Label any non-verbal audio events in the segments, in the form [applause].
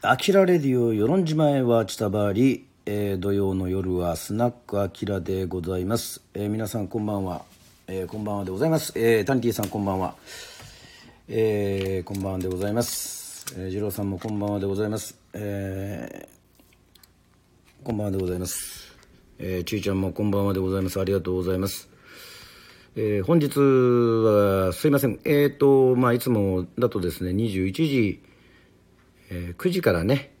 アキラレディオ与論島へは千田バー、えー、土曜の夜はスナックアキラでございます、えー、皆さんこんばんは、えー、こんばんはでございます、えー、タニティさんこんばんは、えー、こんばんはでございます、えー、二郎さんもこんばんはでございます、えー、こんばんはでございます、えー、ちいちゃんもこんばんはでございます。ありがとうございます。えー、本日はすいません、えーとまあ、いつもだとですね21時えー、9時からね、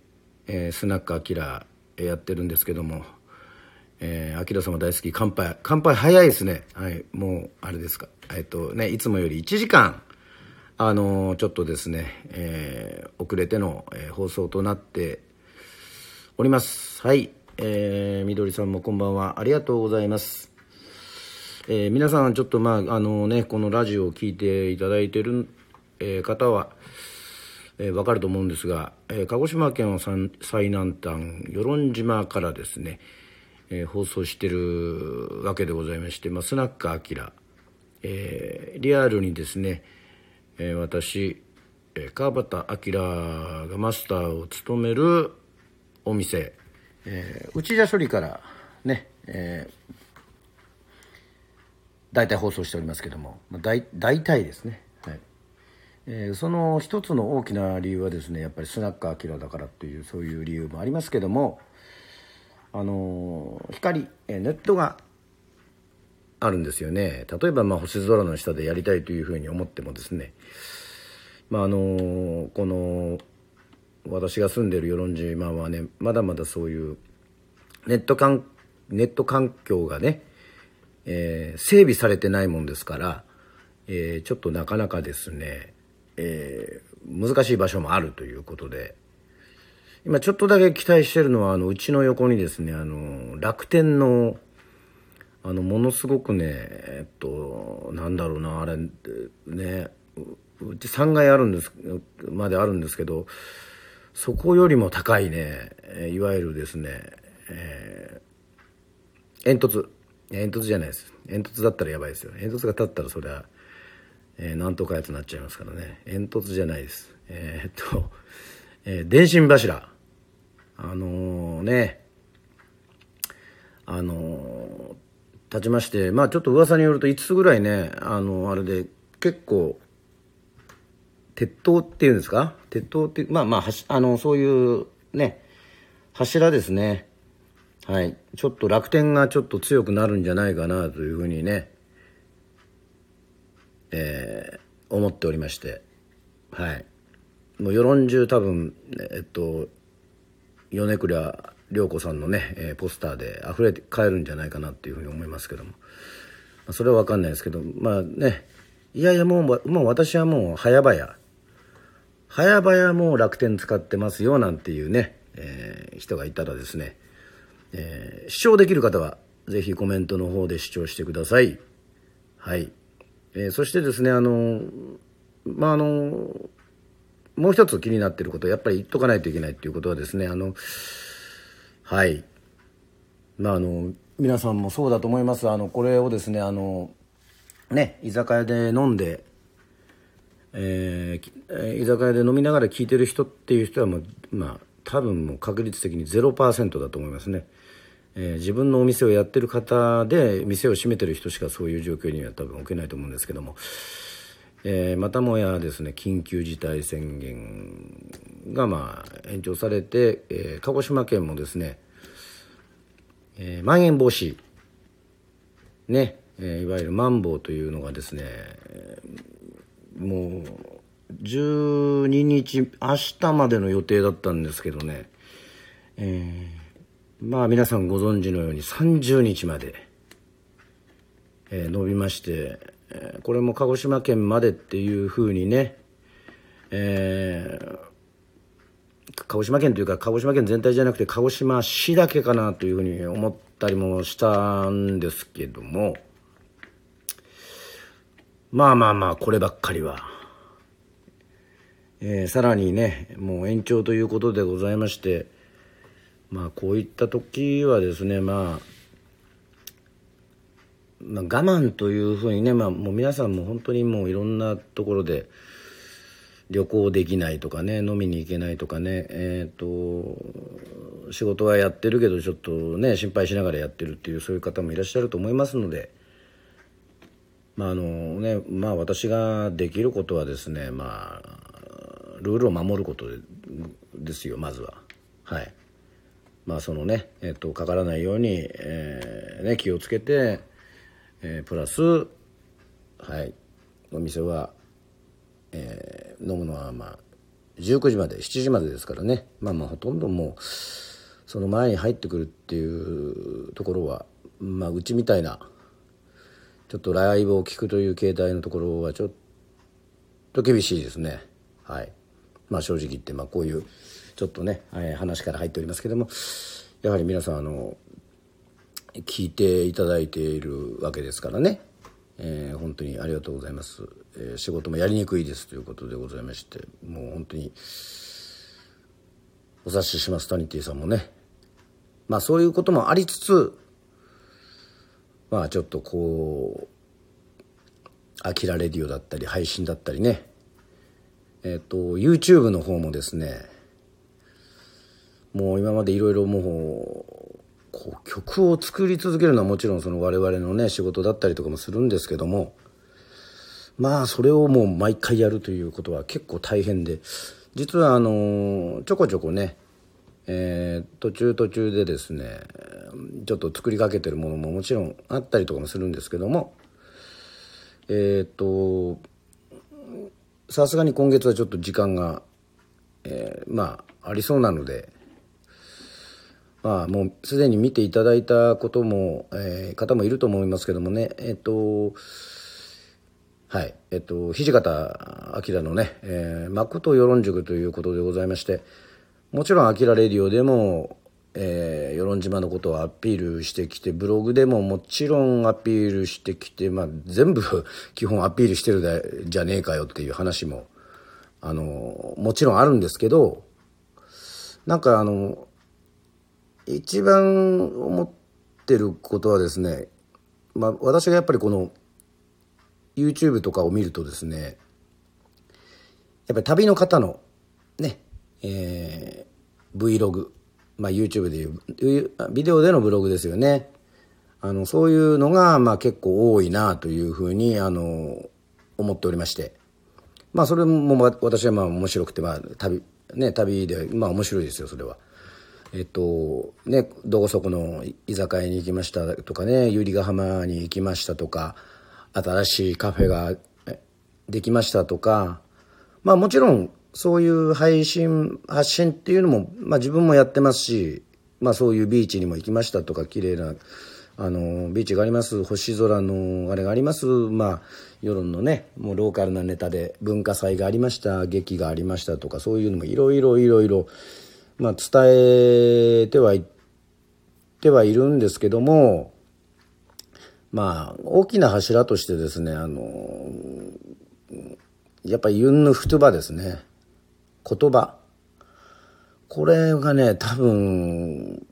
えー、スナックアキラやってるんですけども、えー、アキラ様大好き乾杯。乾杯早いですね。はいもうあれですか。えっとねいつもより1時間あのー、ちょっとですね、えー、遅れての、えー、放送となっております。はいえー、みどりさんもこんばんは。ありがとうございます。えー、皆さんちょっとまああのねこのラジオを聴いていただいてる、えー、方はえー、分かると思うんですが、えー、鹿児島県は最南端与論島からですね、えー、放送してるわけでございまして、まあ、スナックアキラ、えー、リアルにですね、えー、私、えー、川端明がマスターを務めるお店、えー、内田処理からね、えー、大体放送しておりますけども、大大体ですね。えー、その一つの大きな理由はですねやっぱりスナックアキラだからっていうそういう理由もありますけどもあの、光、え、ネットがあるんですよね。例えばまあ星空の下でやりたいというふうに思ってもですねまああの、この私が住んでる与論島はねまだまだそういうネット環ネット環境がね、えー、整備されてないもんですから、えー、ちょっとなかなかですねえー、難しい場所もあるということで今ちょっとだけ期待してるのはあのうちの横にですねあの楽天のあのものすごくねえっとなんだろうなあれねうち3階あるんですまであるんですけどそこよりも高いねいわゆるですね、えー、煙突。煙突じゃないです。煙突だったらやばいですよ。煙突が立ったらそれはえー、なんとかやつになっちゃいますからね。煙突じゃないです。えー、っと、えー、電信柱。あのー、ね。あの立ちましてまあちょっと噂によると5つぐらいねあのあれで結構鉄塔っていうんですか？鉄塔ってまあまああのそういうね柱ですね。はい。ちょっと楽天がちょっと強くなるんじゃないかなというふうにね。えー、思っておりましてはい。もう世論中多分えっと米倉涼子さんのね、えー、ポスターで溢れて帰るんじゃないかなっていうふうに思いますけども、まあ、それは分かんないですけどまあね。いやいやもうもう私はもう早々。早々もう楽天使ってますよなんていうね、えー、人がいたらですね、えー、視聴できる方は是非コメントの方で視聴してください。はい。えー、そしてですねあのまああのもう一つ気になっていることやっぱり言っとかないといけないっていうことはですねあのはいまああの皆さんもそうだと思いますあのこれをですねあのね居酒屋で飲んで、えー、居酒屋で飲みながら聞いてる人っていう人はもうまあ多分もう確率的に0%だと思いますね。えー、自分のお店をやってる方で店を閉めてる人しかそういう状況には多分置けないと思うんですけども、えー、またもやですね緊急事態宣言がまあ延長されて、えー、鹿児島県もですね、えー、まん延防止ね、えー、いわゆるマンボウというのがですねもう12日明日までの予定だったんですけどね、えーまあ皆さんご存知のように30日まで、えー、伸びまして、えー、これも鹿児島県までっていうふうにね、えー、鹿児島県というか鹿児島県全体じゃなくて鹿児島市だけかなというふうに思ったりもしたんですけどもまあまあまあこればっかりは、えー、さらにねもう延長ということでございましてまあこういった時はですねまあまあ、我慢というふうにね、まあ、もう皆さんも本当にもういろんなところで、旅行できないとかね飲みに行けないとかねえっ、と仕事はやってるけどちょっとね心配しながらやってるっていうそういう方もいらっしゃると思いますのでまああのねまあ私ができることはですねまあルールを守ることですよまずは。はい。まあそのねえっ、とかからないように、えーね、気をつけて、えープラスはいお店はえー飲むのはまあ19時まで7時までですからね。まあまあほとんどもうその前に入ってくるっていうところはまあうちみたいなちょっとライブを聞くという形態のところはちょっと厳しいですね。はい。まあ正直言ってまあこういうちょっとね、えー話から入っておりますけどもやはり皆さんあの聞いていただいているわけですからね、えー本当にありがとうございます、えー仕事もやりにくいですということでございましてもう本当にお察ししますタニティさんもね。まあそういうこともありつつまあちょっとこう「アキラレディオ」だったり配信だったりね。えっ、と YouTube の方もですねもう今までいろいろもうこう曲を作り続けるのはもちろんその我々のね仕事だったりとかもするんですけどもまあそれをもう毎回やるということは結構大変で実はあのちょこちょこね、えー途中途中でですねちょっと作りかけてるものももちろんあったりとかもするんですけどもえっ、とさすがに今月はちょっと時間が、えーまあありそうなのでまあもうすでに見ていただいたことも、えー方もいると思いますけどもね。えっ、とはい。えっ、と土方明のね「えー、誠与論塾」ということでございましてもちろん「あきらレディオ」でもえー与論島のことをアピールしてきてブログでももちろんアピールしてきて、まあ、全部 [laughs] 基本アピールしてるだじゃねえかよっていう話もあのもちろんあるんですけどなんかあの一番思ってることはですね、まあ、私がやっぱりこの YouTube とかを見るとですねやっぱり旅の方のね、えー Vlog、まあ、YouTube でいうビデオでのブログですよねあのそういうのがまあ結構多いなというふうにあの思っておりましてまあそれも私はまあ面白くてまあ旅ね旅でまあ面白いですよそれは。えっとねどこそこの居酒屋に行きましたとかね百合ヶ浜に行きましたとか新しいカフェができましたとかまあもちろんそういう配信発信っていうのも、まあ、自分もやってますし、まあ、そういうビーチにも行きましたとか綺麗なあのビーチがあります。星空のあれがあります。まあ世論のねもうローカルなネタで文化祭がありました劇がありましたとかそういうのもいろいろいろいろまあ伝えてはいってはいるんですけどもまあ大きな柱としてですねあのやっぱりユンヌフトゥバですね。言葉。これがね多分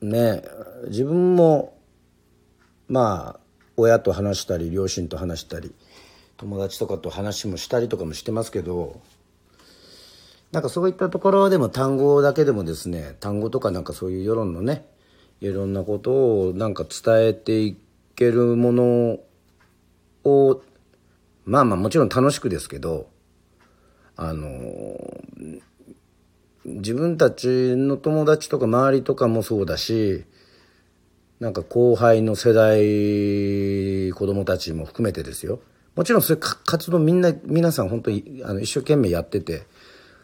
ね自分もまあ親と話したり両親と話したり友達とかと話もしたりとかもしてますけどなんかそういったところでも単語だけでもですね単語とかなんかそういう世論のねいろんなことをなんか伝えていけるものをまあまあもちろん楽しくですけどあの自分たちの友達とか周りとかもそうだしなんか後輩の世代子供たちも含めてですよ。もちろんそういう活動みんな皆さん本当にあの一生懸命やってて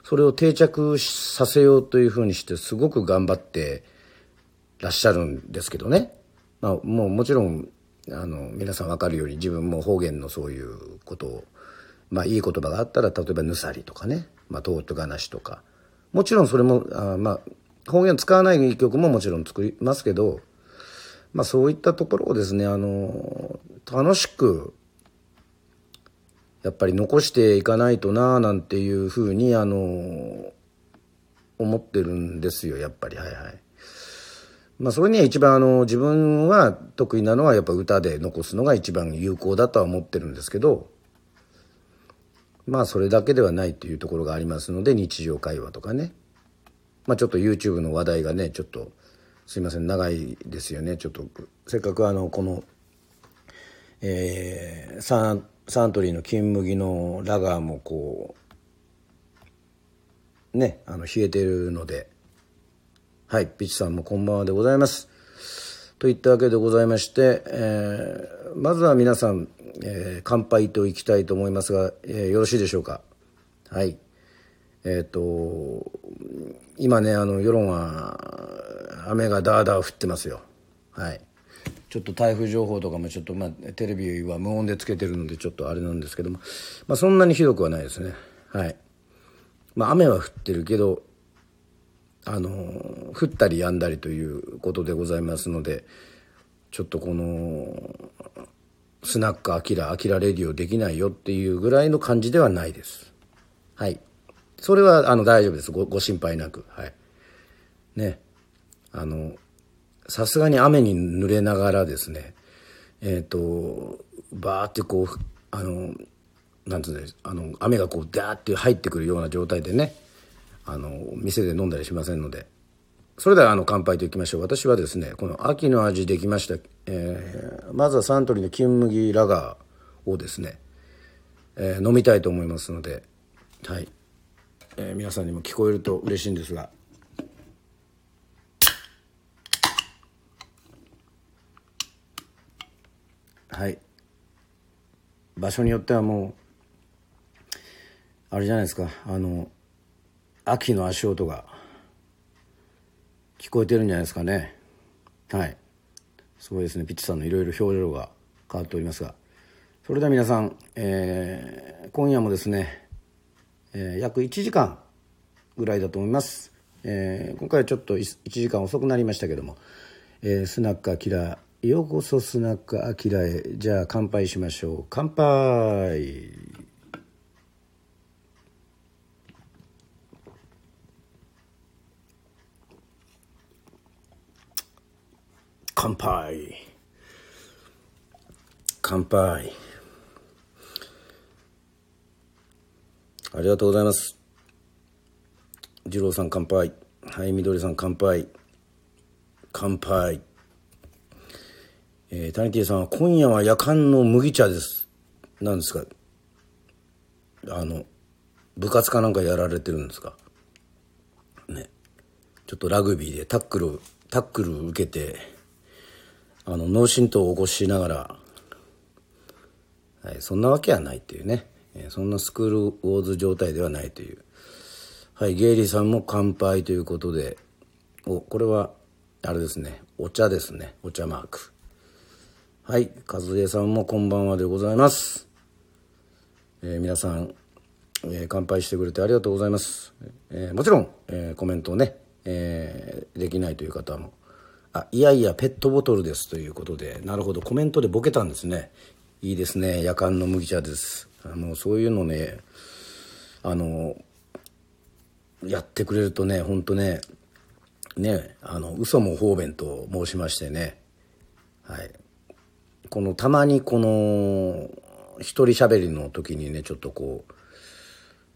それを定着させようというふうにしてすごく頑張ってらっしゃるんですけどね、まあ、もうもちろんあの皆さん分かるように自分も方言のそういうことをまあいい言葉があったら例えば「ぬさり」とかね「まあ、とうとがなし」とか。もちろんそれもあまあ方言使わない曲ももちろん作りますけど、まあ、そういったところをですねあの楽しくやっぱり残していかないとななんていうふうにあの思ってるんですよやっぱり。はいはい。まあそれには一番あの自分は得意なのはやっぱ歌で残すのが一番有効だとは思ってるんですけどまあそれだけではないというところがありますので日常会話とかね。まあちょっと YouTube の話題がねちょっとすいません長いですよね。ちょっとせっかくあのこのえー、サントリーの金麦のラガーもこうねあの冷えてるので。はいピッチさんもこんばんはでございます。といったわけでございまして、えー、まずは皆さん、えー、乾杯といきたいと思いますが、えー、よろしいでしょうか？はい。えっ、と今ねあの世論は雨がダーダー降ってますよ。はい。ちょっと台風情報とかもちょっと、まあ、テレビは無音でつけてるのでちょっとあれなんですけども、まあ、そんなにひどくはないですね。はい。まあ雨は降ってるけどあの降ったりやんだりということでございますのでちょっとこのスナックアキラアキラレディオできないよっていうぐらいの感じではないです。はい。それはあの大丈夫です。ごご心配なく。はい。ね。あのさすがに雨に濡れながらですねえっ、ー、とバーってこうあのなんつうんですあの雨がこうダーって入ってくるような状態でねあの店で飲んだりしませんのでそれではあの乾杯といきましょう。私はですねこの秋の味できました、えー、まずはサントリーの金麦ラガーをですね、えー、飲みたいと思いますのではい、えー、皆さんにも聞こえると嬉しいんですがはい。場所によってはもうあれじゃないですか。あの秋の足音が聞こえてるんじゃないですかね。はい。すごいですね。ピッチさんのいろいろ表情が変わっておりますが。それでは皆さん、えー、今夜もですね、えー、約1時間ぐらいだと思います、えー、今回はちょっと1時間遅くなりましたけども、えー、スナックアキラーようこそスナックアキラへ。じゃあ乾杯しましょう。乾杯。乾杯。乾杯。ありがとうございます。二郎さん乾杯。はいみどりさん乾杯。乾杯。えー、タニティさんは今夜は夜間の麦茶です。なんですか？あの部活かなんかやられてるんですか？ね。ちょっとラグビーでタックルタックル受けてあの脳震盪を起こしながら、はい、そんなわけはないっていうね、えー、そんなスクールウォーズ状態ではないという。はいゲイリーさんも乾杯ということで。おこれはあれですね。お茶ですね。お茶マーク。はい和江さんもこんばんはでございます、えー、皆さん、えー、乾杯してくれてありがとうございます、えー、もちろん、えコメントをね、えできないという方もあいやいやペットボトルですということでなるほどコメントでボケたんですね。いいですね夜間の麦茶です。あのそういうのねあのやってくれるとねほんとねねあの嘘も方便と申しましてね。はい。このたまにこの一人喋りの時にねちょっとこう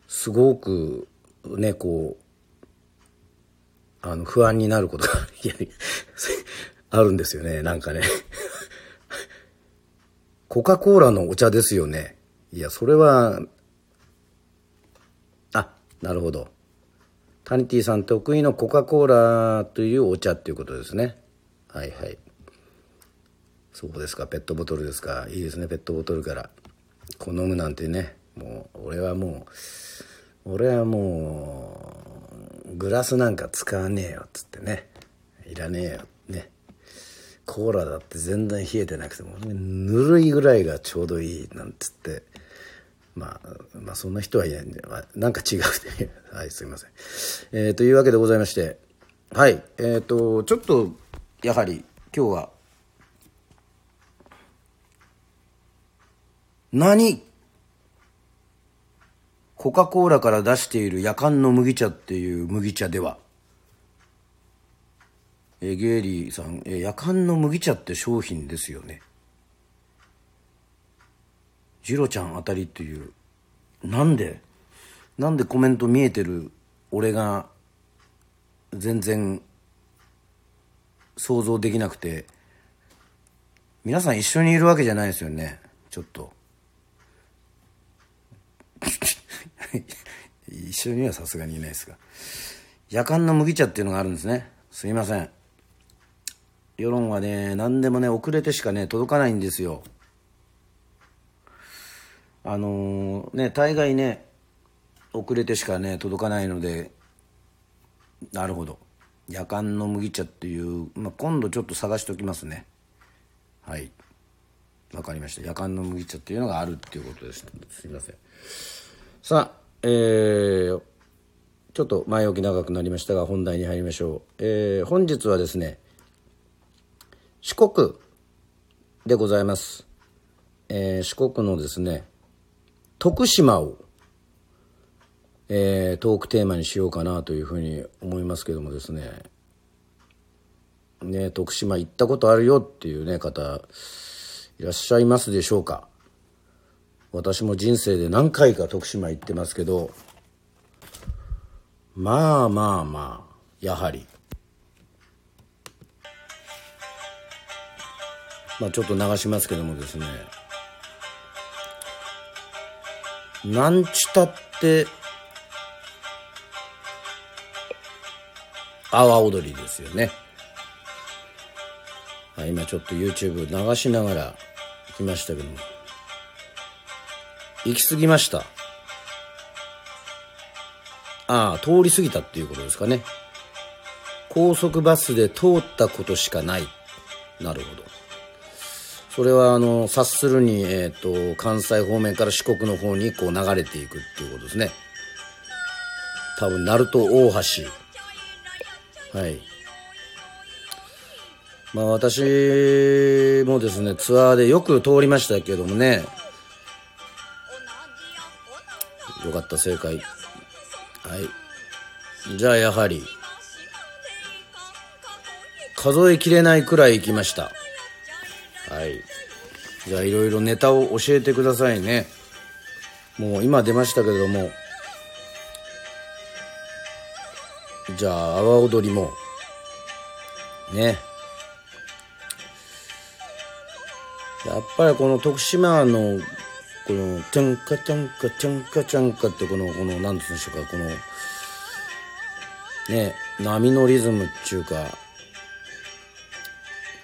すごくねこうあの、不安になることが [laughs] あるんですよね、なんかね [laughs] コカ・コーラのお茶ですよね。いや、それは、あ、なるほど。タニティさん得意のコカ・コーラというお茶っていうことですね。はいはい。そうですか、ペットボトルですか。いいですね、ペットボトルから。こう飲むなんてね、もう、俺はもう、俺はもう、グラスなんか使わねえよっつってね。いらねえよね。コーラだって全然冷えてなくてもぬるいぐらいがちょうどいいなんつって。まあ、まあそんな人はいない。んで、まあ、なんか違うね [laughs] はいすいません、えー、というわけでございまして。はいえっ、ー、とちょっとやはり今日は何？コカ・コーラから出している夜間の麦茶っていう麦茶では、えゲイリーさん、え夜間の麦茶って商品ですよね。ジロちゃんあたりっていう、なんで？なんでコメント見えてる？俺が全然想像できなくて。皆さん一緒にいるわけじゃないですよねちょっと。一緒にはさすがにいないですが。夜間の麦茶っていうのがあるんですね。すいません。世論はね何でもね遅れてしかね届かないんですよ。あのー、ね大概ね遅れてしかね届かないので。なるほど。夜間の麦茶っていう、まあ、今度ちょっと探しておきますね。はい。わかりました。夜間の麦茶っていうのがあるっていうことです。すいません。さあえー、ちょっと前置き長くなりましたが本題に入りましょう、えー、本日はですね四国でございます、えー、四国のですね徳島をえー、トークテーマにしようかなというふうに思いますけどもですね。ね徳島行ったことあるよっていうね方いらっしゃいますでしょうか。私も人生で何回か徳島行ってますけどまあまあまあやはりまあちょっと流しますけどもですねなんちたって阿波踊りですよね。今ちょっと YouTube 流しながら来ましたけども。行き過ぎました。ああ、通り過ぎたっていうことですかね。高速バスで通ったことしかない。なるほど。それは、あの、察するに、えっ、ー、と、関西方面から四国の方にこう流れていくっていうことですね。多分、鳴門大橋。はい。まあ私もですね、ツアーでよく通りましたけどもね、よかった、正解。はい。じゃあやはり、数えきれないくらい行きました。はい。じゃあいろいろネタを教えてくださいね。もう今出ましたけれども、じゃあ、阿波踊りも、ね。やっぱりこの徳島の、この、チャンカチャンカチャンカチャンカってこの、この、なんて言うんでしょうか、この、ね、波のリズムっていうか、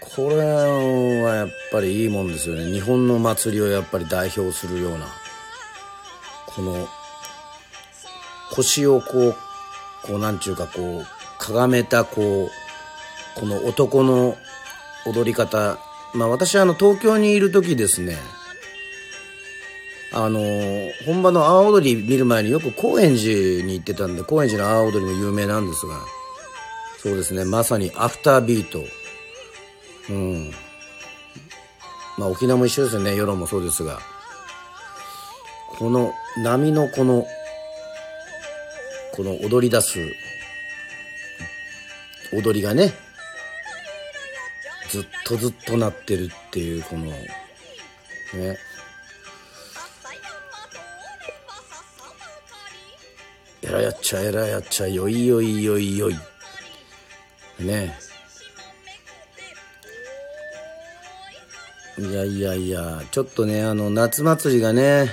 これはやっぱりいいもんですよね。日本の祭りをやっぱり代表するような、この、腰をこうこうなんちゅうかこうかがめたこうこの男の踊り方まあ私はあの東京にいる時ですねあの本場の阿波踊り見る前によく高円寺に行ってたんで高円寺の阿波踊りも有名なんですがそうですねまさにアフタービート。うん。まあ沖縄も一緒ですよね世論もそうですが。この波のこのこの踊り出す踊りがねずっとずっとなってるっていうこのね。えらやっちゃえらやっちゃよいよいよいよい。ねいやいやいやちょっとねあの夏祭りがね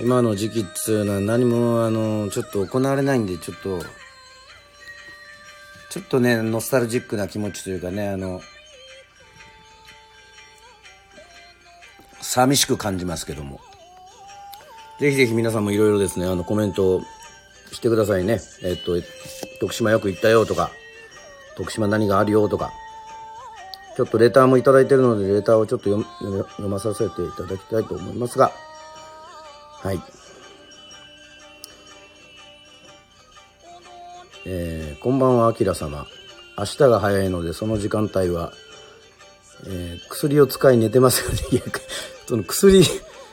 今の時期っつうのは何もあのちょっと行われないんでちょっとちょっとねノスタルジックな気持ちというかねあの寂しく感じますけども。ぜひぜひ皆さんもいろいろですねあのコメントしてくださいねえっと徳島よく行ったよとか徳島何があるよとかちょっとレターも頂いてるのでレターをちょっと読まさせていただきたいと思いますがはい。えー、こんばんは、あきら様。明日が早いので、その時間帯は、えー、薬を使い寝てますよね。その薬、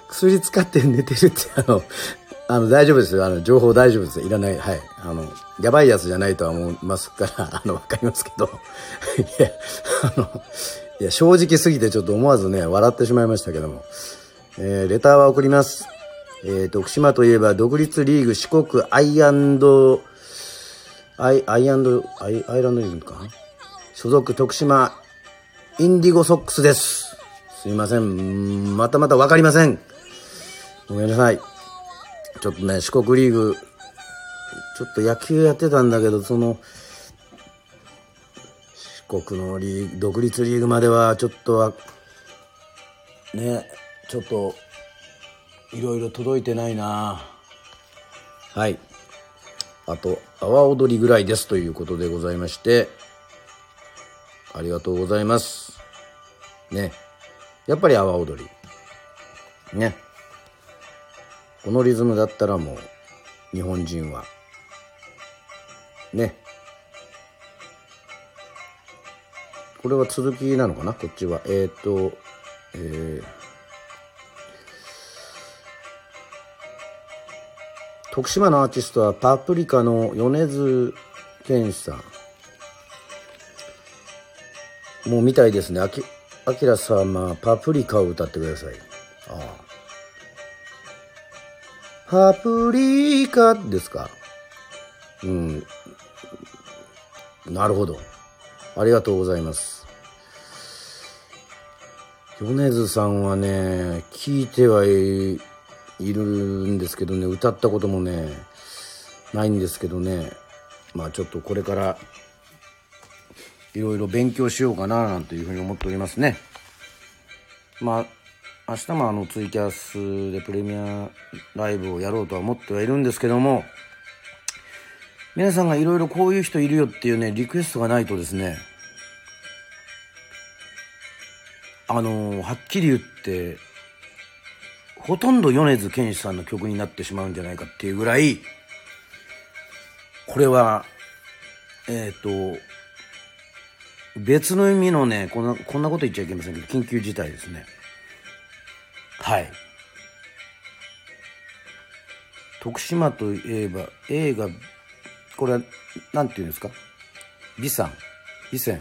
薬使って寝てるって、あの、[laughs] あの、大丈夫ですよ。あの、情報大丈夫です。いらない。はい。あの、やばいやつじゃないとは思いますから、[laughs] あの、わかりますけど。[laughs] いや、あの、いや、正直すぎてちょっと思わずね、笑ってしまいましたけども。えー、レターは送ります。えー、徳島といえば独立リーグ四国アイアンドアイアイアンドアイアイランドリーグか？所属徳島インディゴソックスですすいませんまたまた分かりませんごめんなさい。ちょっとね四国リーグちょっと野球やってたんだけどその四国のリーグ独立リーグまではちょっとはねちょっといろいろ届いてないな。はい。あと阿波踊りぐらいですということでございましてありがとうございます。ね。やっぱり阿波踊り。ね。このリズムだったらもう日本人は。ね。これは続きなのかな？こっちは。えっ、とえー。徳島のアーティストはパプリカの米津玄師さん。もう見たいですね。あきあきら様パプリカを歌ってください。ああ。パプリカですか？うん。なるほど。ありがとうございます。米津さんはね聞いてはいるんですけどね歌ったこともねないんですけどね。まあちょっとこれからいろいろ勉強しようかななんていうふうに思っておりますね。まあ明日もあのツイキャスでプレミアライブをやろうとは思ってはいるんですけども皆さんがいろいろこういう人いるよっていうねリクエストがないとですねあのはっきり言ってほとんど米津玄師さんの曲になってしまうんじゃないかっていうぐらい、これは、えっ、ー、と、別の意味のね、こんな、こんなこと言っちゃいけませんけど、緊急事態ですね。はい。徳島といえば、映画、これは、なんて言うんですか？美山美泉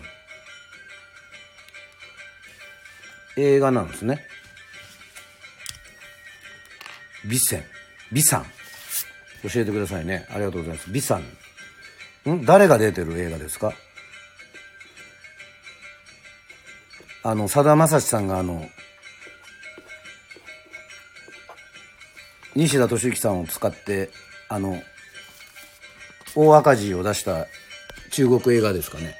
映画なんですね。美泉美さん教えてくださいね。ありがとうございます。美さんん？誰が出てる映画ですか？あのさだまさしさんがあの西田敏行さんを使ってあの大赤字を出した中国映画ですかね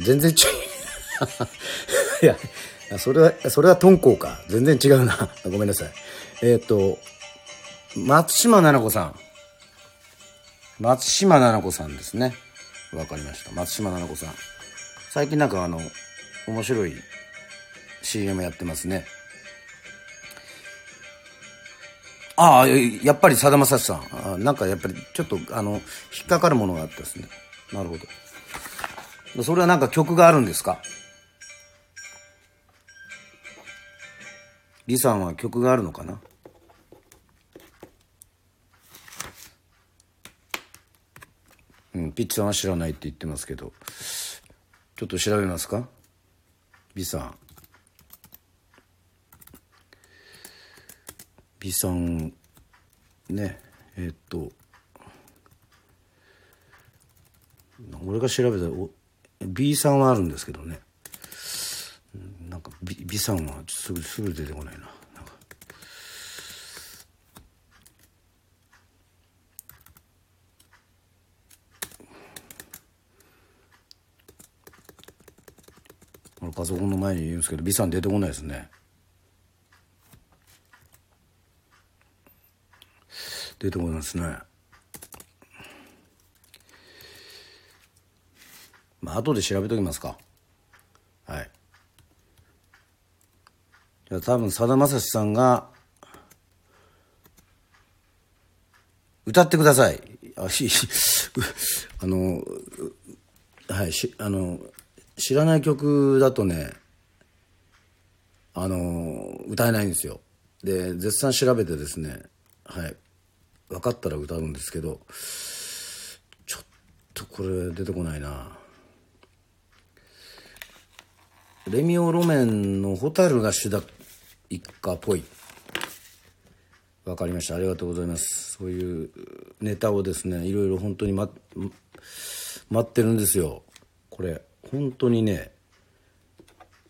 全然違う [laughs] いやそれはそれは敦煌か全然違うなごめんなさいえっ、と、松島菜々子さん。松島菜々子さんですね。わかりました。松島菜々子さん。最近なんかあの、面白い CM やってますね。ああ、やっぱりさだまさしさん。なんかやっぱりちょっとあの、引っかかるものがあったですね。なるほど。それはなんか曲があるんですか？李さんは曲があるのかな？うん、ピッチさんは知らないって言ってますけどちょっと調べますか？美さん美さんねえー、っと俺が調べたら B さんはあるんですけどね。なんか B, B さんはすぐすぐ出てこないな。パソコンの前に言うんですけど B さん出てこないですね。出てこないですね。まあ後で調べときますか。はい。じゃ多分さだまさしさんが歌ってください。あし [laughs] あのはいしあの知らない曲だとねあの歌えないんですよ。で絶賛調べてですねはい。分かったら歌うんですけどちょっとこれ出てこないなレミオロメンの「蛍が主だ一家」っぽいわかりました。ありがとうございます。そういうネタをですね、いろいろ本当に待待ってるんですよ。これ、本当にね、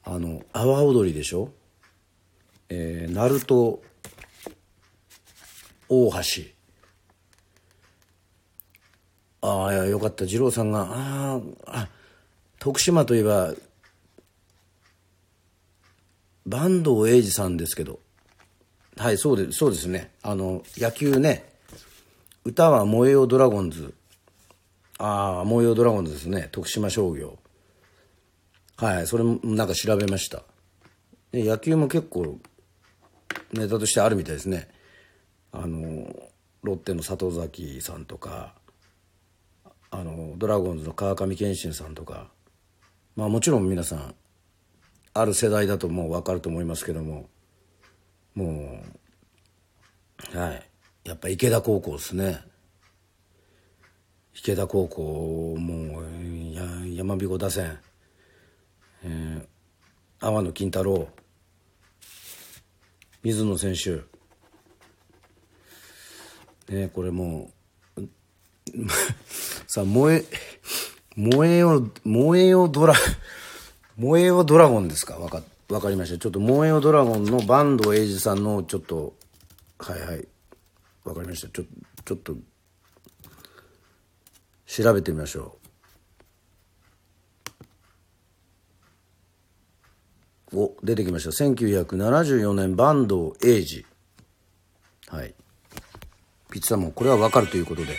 あの、阿波踊りでしょ？えー、鳴門大橋。ああ、よかった。二郎さんが、ああ、あ、徳島といえば、坂東英二さんですけど、はい、そうです、そうですね。あの、野球ね、歌は燃えよドラゴンズ。ああ、燃えよドラゴンズですね。徳島商業。はい、それもなんか調べました。で、野球も結構、ネタとしてあるみたいですね。あの、ロッテの里崎さんとか、あの、ドラゴンズの川上憲伸さんとか、まあもちろん皆さん、ある世代だともう分かると思いますけども、もう、はい。やっぱ池田高校ですね。池田高校、もう、や山彦打線、えー、阿野金太郎、水野選手、ね、これもう、さあ、燃え、燃えよ、燃えよドラ、燃えよドラゴンですか？わか、わかりました。ちょっと燃えよドラゴンの坂東英二さんのちょっと、はいはい。わかりました。ちょ、ちょっと、調べてみましょう。お、出てきました。1974年坂東英二。はい。ピッツァもこれはわかるということで。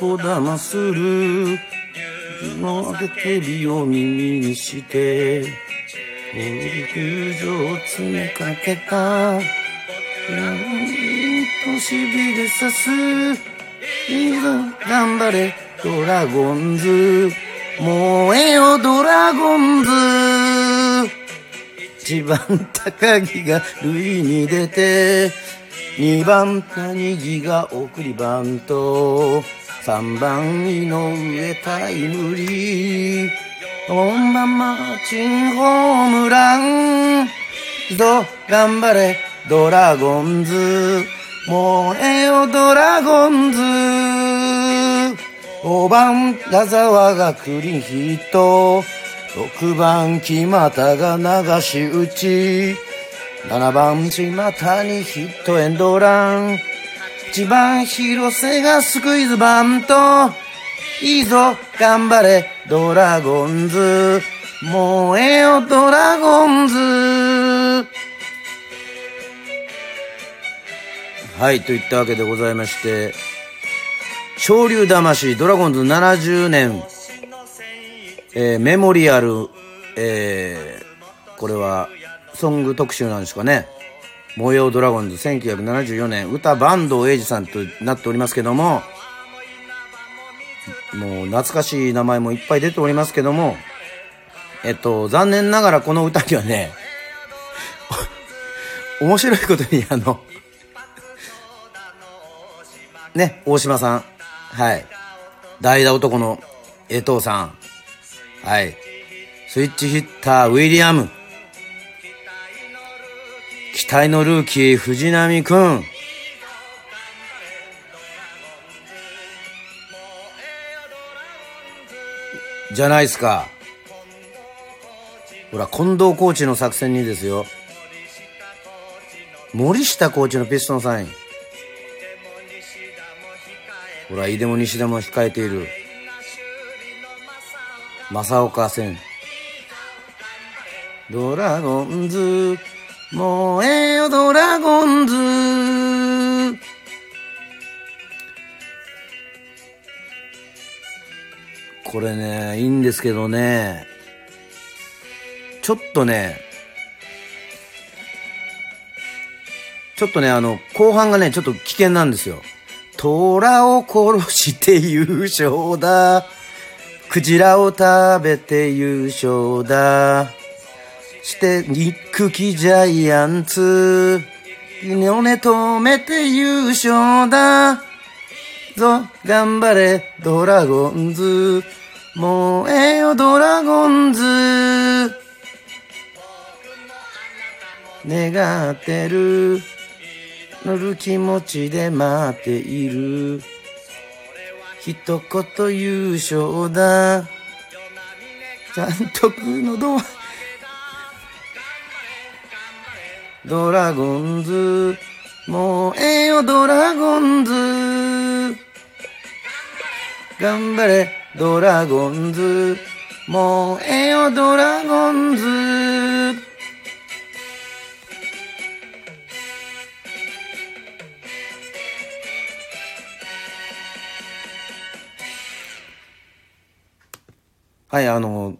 こだまする。の明けて火を耳にして飛球場詰めかけた。うんとしびれさす。いいぞ頑張れドラゴンズ。燃えよドラゴンズ。一番高木が塁に出て二番谷木が送りバント。三番井上タイムリー。四番マーチンホームラン。ぞ頑張れドラゴンズ。燃えよドラゴンズ。5番矢沢がクリヒット。6番木俣が流し打ち。7番島谷ヒットエンドラン。1番広瀬がスクイズバント。いいぞ頑張れドラゴンズ。燃えよドラゴンズ。はいといったわけでございまして昇竜魂ドラゴンズ70年、えーメモリアル、えーこれはソング特集なんですかね。模様ドラゴンズ1974年歌坂東英二さんとなっておりますけども、もう懐かしい名前もいっぱい出ておりますけども、えっと、残念ながらこの歌にはね、[laughs] 面白いことにあの、ね、大島さん。はい。代打男の江藤さん。はい。スイッチヒッター、ウィリアム。期待のルーキー、藤波くん。じゃないですか。ほら、近藤コーチの作戦にですよ。森下コーチのピストンサイン。ほら、井出も西田も控えている。正岡戦。ドラゴンズ、燃えよドラゴンズ。これね、いいんですけどね、ちょっとね、ちょっとね、あの、後半がね、ちょっと危険なんですよ。虎を殺して優勝だ。クジラを食べて優勝だ。して憎きジャイアンツ。胸止めて優勝だ。ぞ、頑張れ、ドラゴンズ。もうえよ、ドラゴンズ。願ってる。乗る気持ちで待っている。一言優勝だ。ちゃんとくドラゴンズ。もうええよ、ドラゴンズ。頑張れ、ドラゴンズ。もうええよ、ドラゴンズ。はい、あの、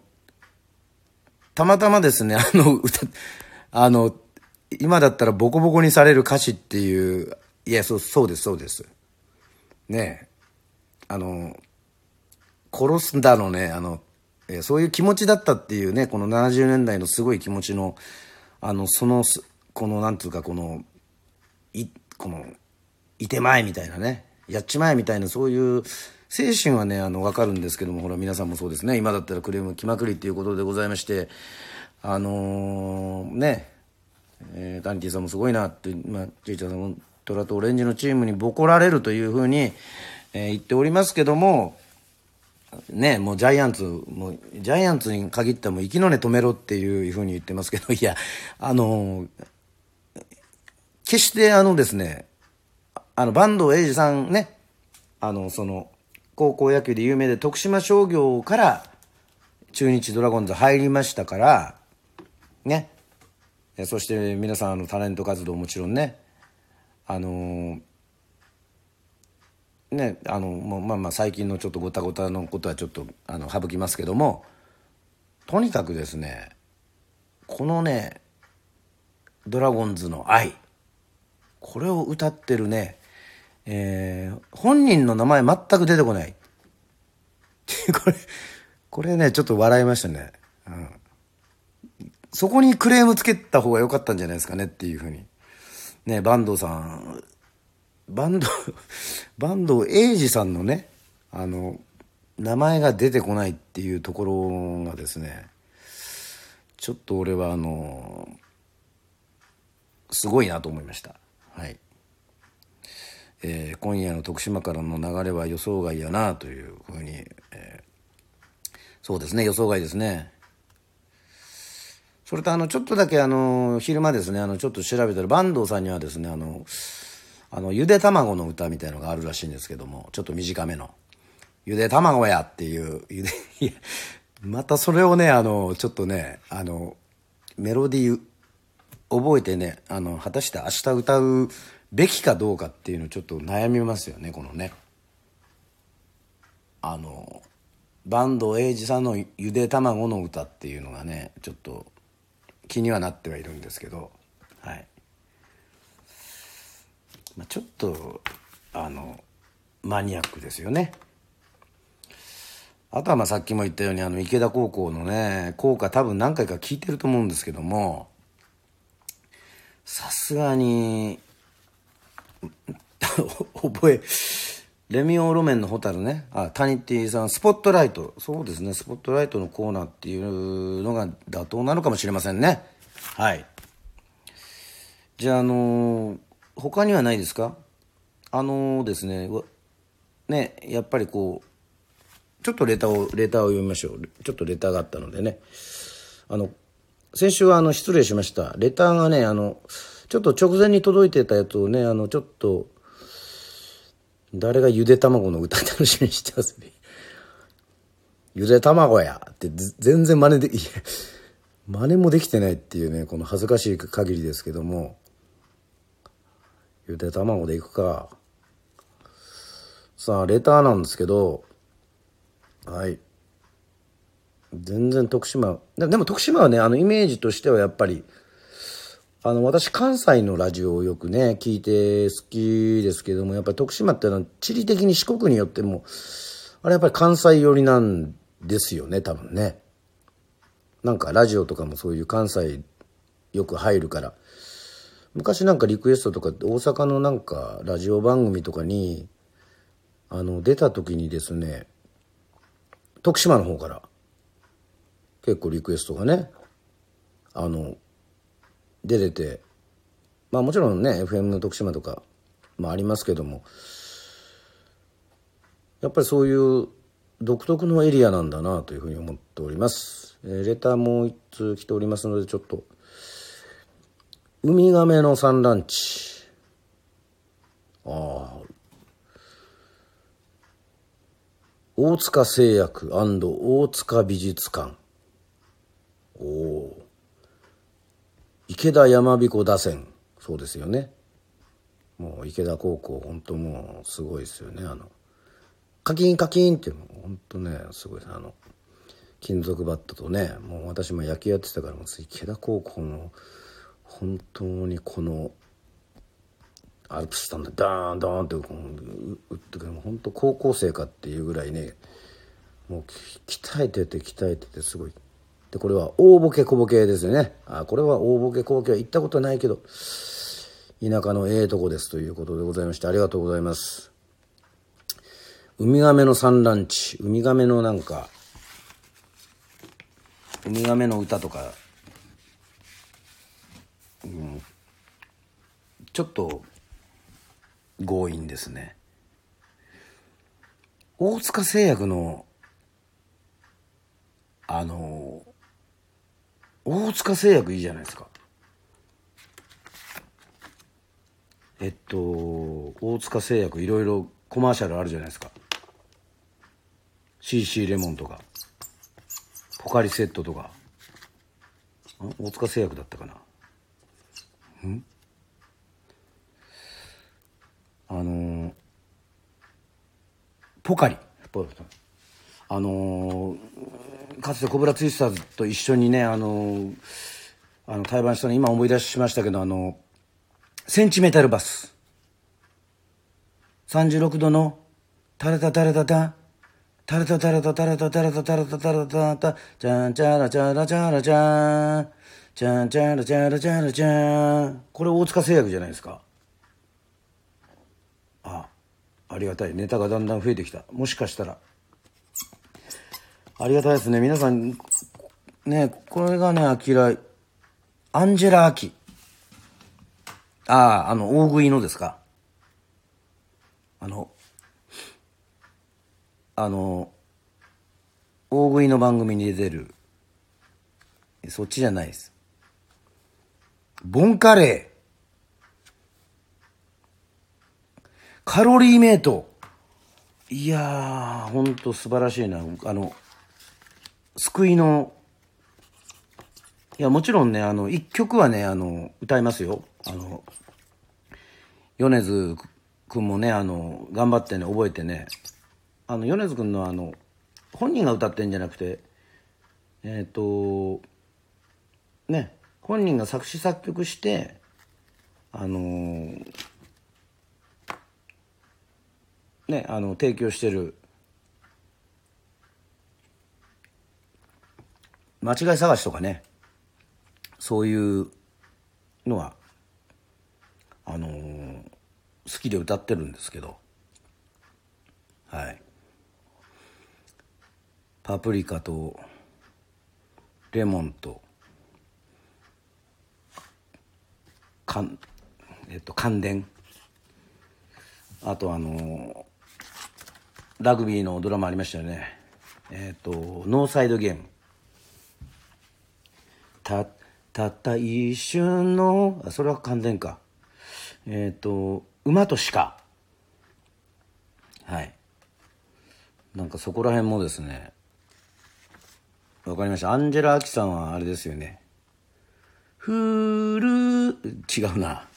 たまたまですね、あの、歌、あの、今だったらボコボコにされる歌詞っていう、いや、そう、そうです、そうです。ねえ。あの、殺すんだのね、あの、えそういう気持ちだったっていうね、この70年代のすごい気持ちの、あの、その、この、なんつうか、この、い、この、いてまえみたいなね、やっちまえみたいな、そういう精神はね、あの、わかるんですけども、ほら、皆さんもそうですね、今だったらクレーム来まくりっていうことでございまして、あのー、ね、えー、ダンティさんもすごいなって、まあ、ジェイちゃんさんも、トラとオレンジのチームにボコられるというふうに、えー、言っておりますけども、ね、もうジャイアンツ、もうジャイアンツに限っても、息の根止めろっていうふうに言ってますけど、[laughs] いや、あの、決してあのですね、あの、坂東英二さんね、あの、その、高校野球で有名で、徳島商業から中日ドラゴンズ入りましたから、ね、そして皆さんあのタレント活動もちろんねあのねあのまあまあ最近のちょっとごたごたのことはちょっとあの省きますけどもとにかくですねこのねドラゴンズの愛これを歌ってるね、えー、本人の名前全く出てこない。[laughs] これこれねちょっと笑いましたね、うん。そこにクレームつけた方が良かったんじゃないですかねっていうふうに。ね、坂東さん、坂東、[laughs] 坂東英二さんのね、あの、名前が出てこないっていうところがですね、ちょっと俺はあの、すごいなと思いました。はい。えー、今夜の徳島からの流れは予想外やなというふうに、えー、そうですね、予想外ですね。それとあの、ちょっとだけあの、昼間ですね、あの、ちょっと調べたら、坂東さんにはですね、あの、あの、ゆで卵の歌みたいのがあるらしいんですけども、ちょっと短めの。ゆで卵やっていう、ゆで、いや、またそれをね、あの、ちょっとね、あの、メロディー、覚えてね、あの、果たして明日歌うべきかどうかっていうのちょっと悩みますよね、このね。あの、坂東英二さんのゆで卵の歌っていうのがね、ちょっと、気にはなってはいるんですけど、はい。まあ、ちょっと、あの、マニアックですよね。あとはまあさっきも言ったようにあの池田高校のね、校歌多分何回か聞いてると思うんですけども、さすがに、[laughs] 覚え、レミオロメンのホタルね、あ、タニティさん、スポットライト、そうですね、スポットライトのコーナーっていうのが妥当なのかもしれませんね。はい。じゃあ、あのー、他にはないですか？あのー、ですね、ね、やっぱりこう、ちょっとレターを、レターを読みましょう。ちょっとレターがあったのでね。あの、先週はあの、失礼しました。レターがね、あの、ちょっと直前に届いてたやつをね、あの、ちょっと、誰がゆで卵の歌楽しみにしてますね。ゆで卵やって全然真似で、いや、真似もできてないっていうね、この恥ずかしい限りですけども、ゆで卵でいくか。さあ、レターなんですけど、はい。全然徳島、でも徳島はね、あのイメージとしてはやっぱり、あの、私、関西のラジオをよくね、聞いて好きですけども、やっぱり徳島ってのは地理的に四国によっても、あれやっぱり関西寄りなんですよね多分ね。なんかラジオとかもそういう関西よく入るから。昔なんかリクエストとか大阪のなんかラジオ番組とかにあの出た時にですね徳島の方から結構リクエストがねあの出ててまあもちろんね FM の徳島とかもありますけどもやっぱりそういう独特のエリアなんだなというふうに思っております、えー、レターもう一通来ておりますのでちょっとウミガメの産卵地。ああ大塚製薬大塚美術館。おお池田山彦打線。そうですよね。もう池田高校本当もうすごいですよね。あのカキンカキンっていうの本当ねすごいあの金属バットとねもう私も野球やってたからもう池田高校の本当にこのアルプススタンドダーンダーンって打ってくる本当高校生かっていうぐらいねもう鍛えてて鍛えててすごいでこれは大ボケ小ボケですよね。あこれは大ボケ小ボケは行ったことないけど田舎のええとこですということでございましてありがとうございます。ウミガメの産卵地ウミガメのなんかウミガメの歌とか、うん、ちょっと強引ですね。大塚製薬のあの大塚製薬いいじゃないですか。えっと大塚製薬いろいろコマーシャルあるじゃないですか。CC レモンとか。ポカリセットとか。大塚製薬だったかな。うん？あのー、ポカリ。ポカリ。あのかつてコブラツイスターズと一緒にねあのあの対バンしたの今思い出しましたけどあのセンチメタルバス。36度のタラタタラタタ。タラタタラタタラタタラタタラタタラタタ。チャンチャラチャラチャラチャン。チャンチャラチャラチャラチャン。これ大塚製薬じゃないですか。あありがたい。ネタがだんだん増えてきた。もしかしたら。ありがたいですね。皆さんねこれがねアキラアンジェラ・アキ。あああの大食いのですか。あのあの大食いの番組に出てるそっちじゃないです。ボンカレー。カロリーメイト。いやーほんと素晴らしいな。あの救いのいやもちろんねあの一曲はねあの歌いますよ。あの米津君もねあの頑張ってね覚えてね。あの米津君のあの本人が歌ってんじゃなくてえっ、ー、とね本人が作詞作曲してあのねあの提供してる間違い探しとかね。そういうのはあのー、好きで歌ってるんですけど。はい。パプリカとレモンとかんえっと感電。あとあのー、ラグビーのドラマありましたよね。えっとノーサイドゲーム。たたった一瞬のそれは完全か。えっ、ー、と馬と鹿。はい。なんかそこら辺もですねわかりました。アンジェラ・アキさんはあれですよね。ふる違うな。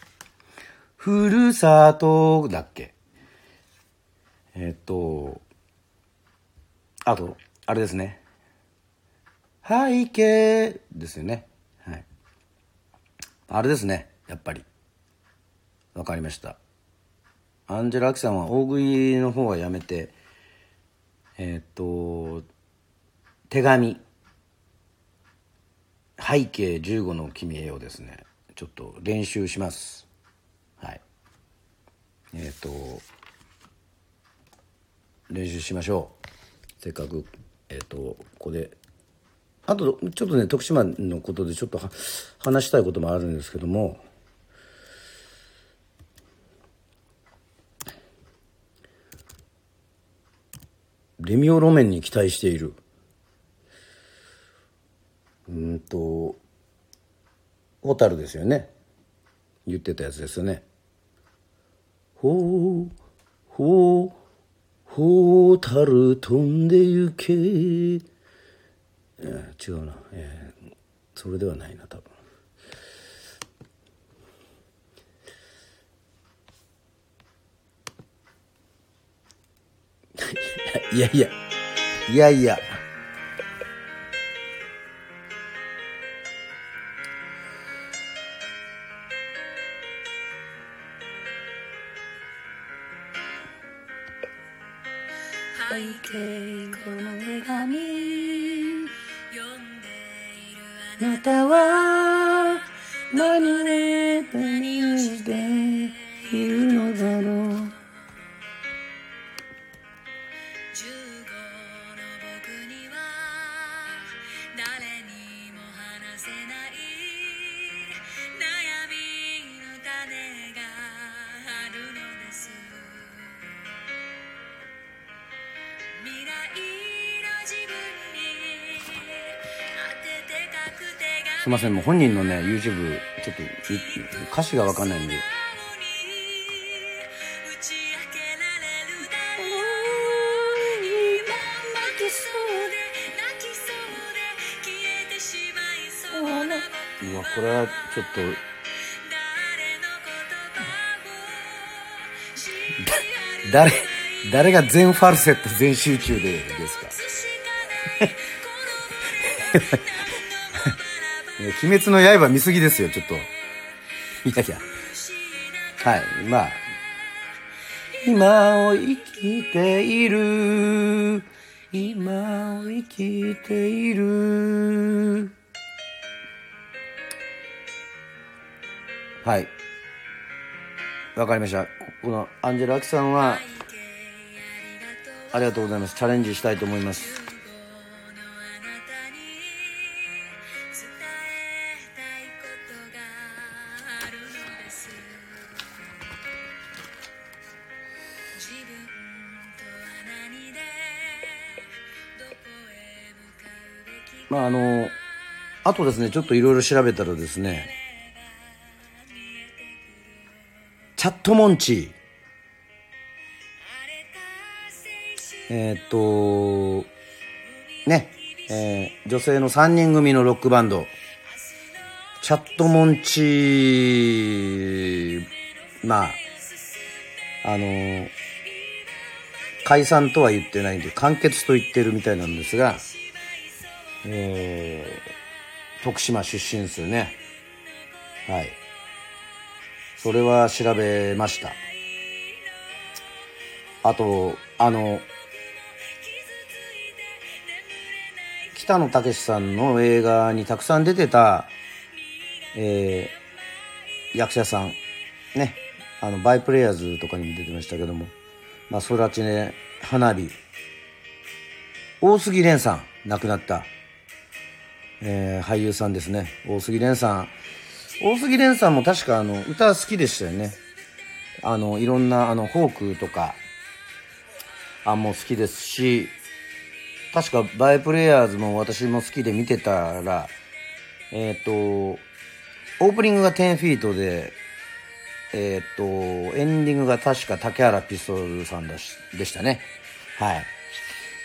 ふるさとだっけ。えっ、とあとあれですね。背景ですよね。はい。あれですね、やっぱり。わかりました。アンジェラ・アキさんは大食いの方はやめて、えー、っと、手紙背景15の君へをですねちょっと練習しますはいえっ、と練習しましょうせっかくえっ、とここであとちょっとね徳島のことでちょっと話したいこともあるんですけども。レミオロメンに期待している。うんとホタルですよね。言ってたやつですよね。ほうほうホタル飛んで行け。違うな、えー、それではないな多分。[laughs] いやいや。いやいや。背景この手紙なたはまるで何しているの？すいませんもう本人のね YouTube ちょっと歌詞が分かんないんで。うわこれはちょっと [laughs] 誰誰が全ファルセット全集中でですか？[laughs] 鬼滅の刃見すぎですよ、ちょっと。いやいや。はい、まあ。今を生きている。今を生きている。はい。わかりました。このアンジェラ・アキさんは、ありがとうございます。チャレンジしたいと思います。まああのあとですねちょっといろいろ調べたらですねチャットモンチー。え、っとねえー、女性の3人組のロックバンド。チャットモンチー。まああの解散とは言ってないんで完結と言ってるみたいなんですが。えー、徳島出身ですよね。はい。それは調べました。あと、あの、北野武さんの映画にたくさん出てた、えー、役者さん、ね、あの、バイプレイヤーズとかにも出てましたけども、まあ、空知ね、花火、大杉蓮さん、亡くなった。えー、俳優さんですね。大杉蓮さん。大杉蓮さんも確かあの歌好きでしたよね。あのいろんなあのフォークとかあもう好きですし確かバイプレイヤーズも私も好きで見てたらえっ、ー、とオープニングが10フィートでえっ、ー、とエンディングが確か竹原ピストルさんだしでしたね。はい。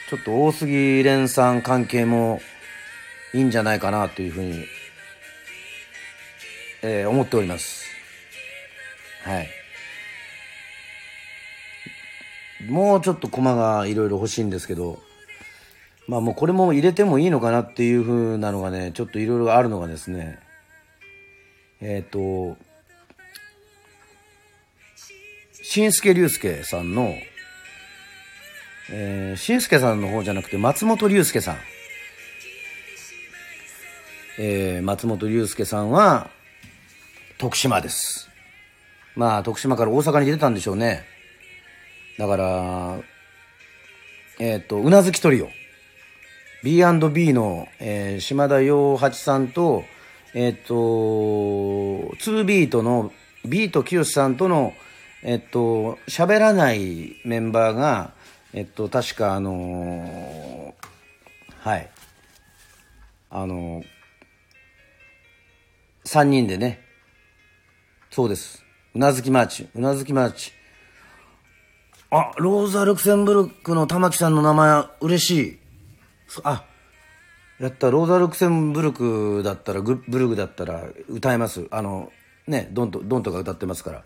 ちょっと大杉蓮さん関係もいいんじゃないかなというふうに、えー、思っております。はい。もうちょっと駒がいろいろ欲しいんですけど、まあもうこれも入れてもいいのかなっていうふうなのがね、ちょっといろいろあるのがですね、えっ、ー、と、新助竜介さんの、えー、新助さんの方じゃなくて松本龍介さん。えー、松本龍介さんは徳島です。まあ徳島から大阪に出てたんでしょうね。だからえっ、とうなずきトリオ。B&B の、えー、島田洋八さんとえっ、ー、と2ビートのビートきよしさんとのえっと喋らないメンバーがえっと確かあのはい。あの3人でね。そうです。うなずきマーチ。うなずきマーチ。あローザ・ルクセンブルクの玉木さんの名前嬉しい。あやった。ローザ・ルクセンブルクだったらブルグだったら歌えます。あのねドンとドンとか歌ってますから。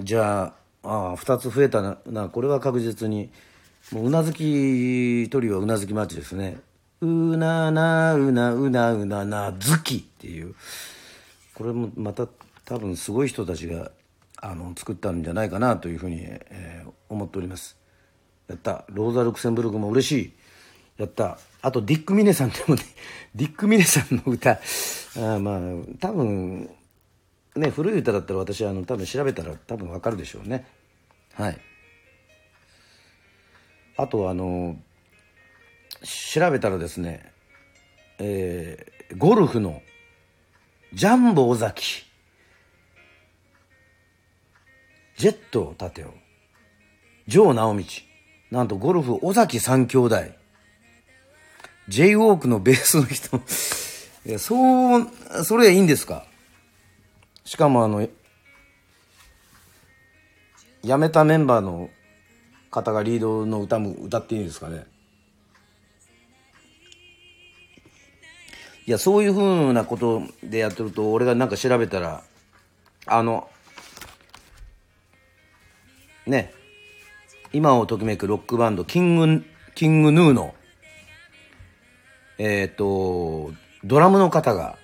じゃああ2つ増えたな。なこれは確実に。もううなずきトリオはうなずきマーチですね。うななうなうなうななずきっていうこれもまた多分すごい人たちがあの作ったんじゃないかなというふうに、えー、思っておりますやったローザ・ルクセンブルクも嬉しいやったあとディック・ミネさんでもねディック・ミネさんの歌あまあ多分ね古い歌だったら私あの多分調べたら多分わかるでしょうねはいあとあの調べたらですね、えー、ゴルフのジャンボ尾崎、ジェットを立てよ、ジョー直道、なんとゴルフ尾崎三兄弟、J ウォークのベースの人、[laughs] いや、そう、それいいんですか？しかもあの、辞めたメンバーの方がリードの歌も歌っていいんですかね？いや、そういうふうなことでやってると、俺がなんか調べたら、あの、ね、今をときめくロックバンド、キング、キングヌーの、えっ、ー、と、ドラムの方が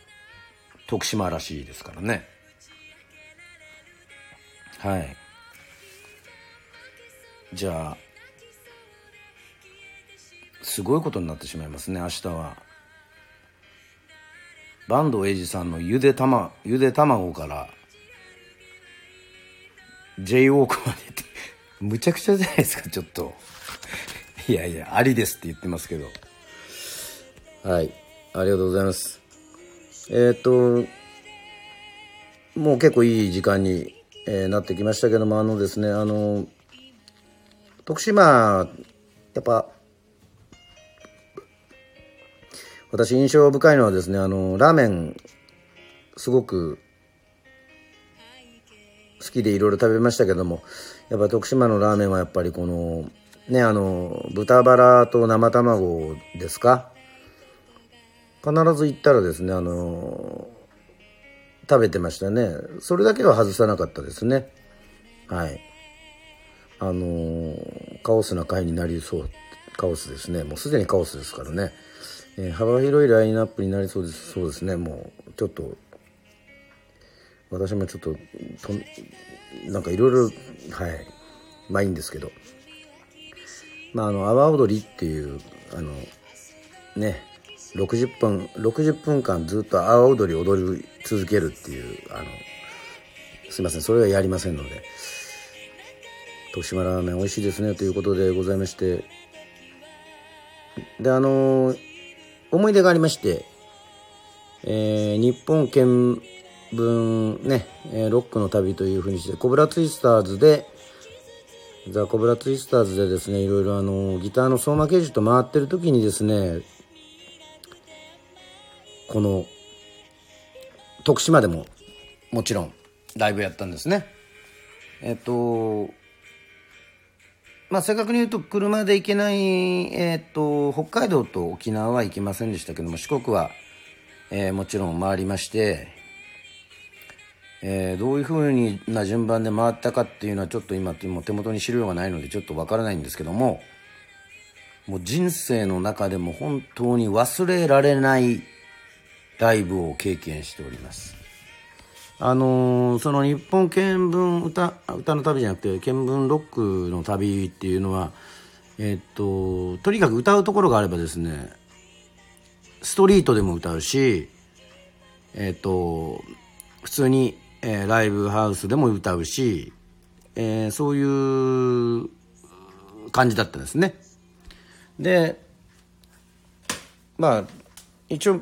徳島らしいですからね。はい。じゃあ、すごいことになってしまいますね、明日は。坂東英二さんのゆで卵ゆで卵から J ウォークまでってむちゃくちゃじゃないですかちょっと。いやいやありですって言ってますけど。はい。ありがとうございます。えっ、ともう結構いい時間に、えー、なってきましたけどもあのですねあの徳島やっぱ私印象深いのはですねあのラーメンすごく好きでいろいろ食べましたけどもやっぱ徳島のラーメンはやっぱりこのねあの豚バラと生卵ですか？必ず行ったらですねあの食べてましたね。それだけは外さなかったですね。はい。あのカオスな回になりそうカオスですね。もうすでにカオスですからね。えー、幅広いラインナップになりそうです。そうですね。もうちょっと私もちょっととなんかいろいろはい。まあいいんですけど。まああの阿波踊りっていうあのね60分60分間ずっと阿波踊り踊り続けるっていうあのすいません。それはやりませんので。徳島ラーメン美味しいですね。ということでございまして。であの思い出がありまして、えー、日本見聞ね、えロックの旅というふうにして、コブラツイスターズで、ザ・コブラツイスターズでですね、いろいろあの、ギターの相馬刑事と回ってる時にですね、この、徳島でも、もちろん、ライブやったんですね。えっと、まあ、正確に言うと車で行けない、えーと、北海道と沖縄は行けませんでしたけども四国は、えー、もちろん回りまして、えー、どういうふうな順番で回ったかっていうのはちょっと今も手元に資料がないのでちょっとわからないんですけどももう人生の中でも本当に忘れられないライブを経験しております。あのー、その日本見聞歌歌の旅じゃなくて見聞ロックの旅っていうのはえっととにかく歌うところがあればですねストリートでも歌うしえっ、と普通に、えー、ライブハウスでも歌うし、えー、そういう感じだったんですね。でまあ一応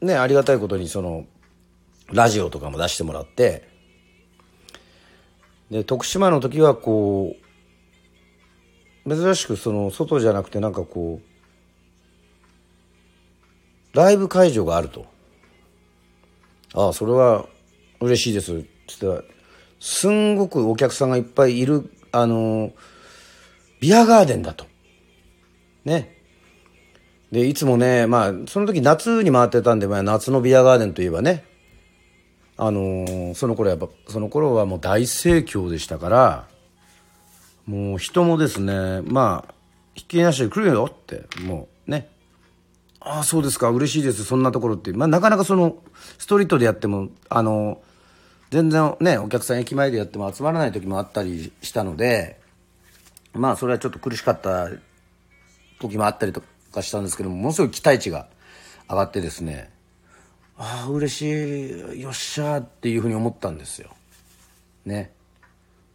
ねありがたいことにそのラジオとかも出してもらってで徳島の時はこう珍しくその外じゃなくてなんかこうライブ会場があると「ああそれは嬉しいです」っつってすんごくお客さんがいっぱいいるあのビアガーデンだと。ね。でいつもねまあその時夏に回ってたんで、まあ、夏のビアガーデンといえばねあのー、その頃やっぱその頃はもう大盛況でしたからもう人もですねまあ引きなしで来るよってもうね。ああそうですか嬉しいですそんなところって。まあなかなかそのストリートでやってもあの、全然ねお客さん駅前でやっても集まらない時もあったりしたのでまあそれはちょっと苦しかった時もあったりとかしたんですけどもものすごい期待値が上がってですねああ嬉しいよっしゃーっていうふうに思ったんですよ。ね。